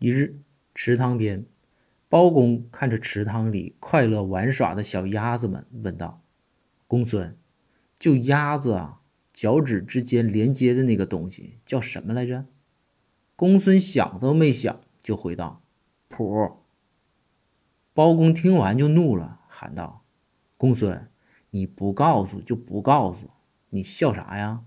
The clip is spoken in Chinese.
一日池塘边包公看着池塘里快乐玩耍的小鸭子们问道公孙就鸭子啊脚趾之间连接的那个东西叫什么来着？公孙想都没想就回道谱包公听完就怒了喊道公孙你不告诉就不告诉你笑啥呀？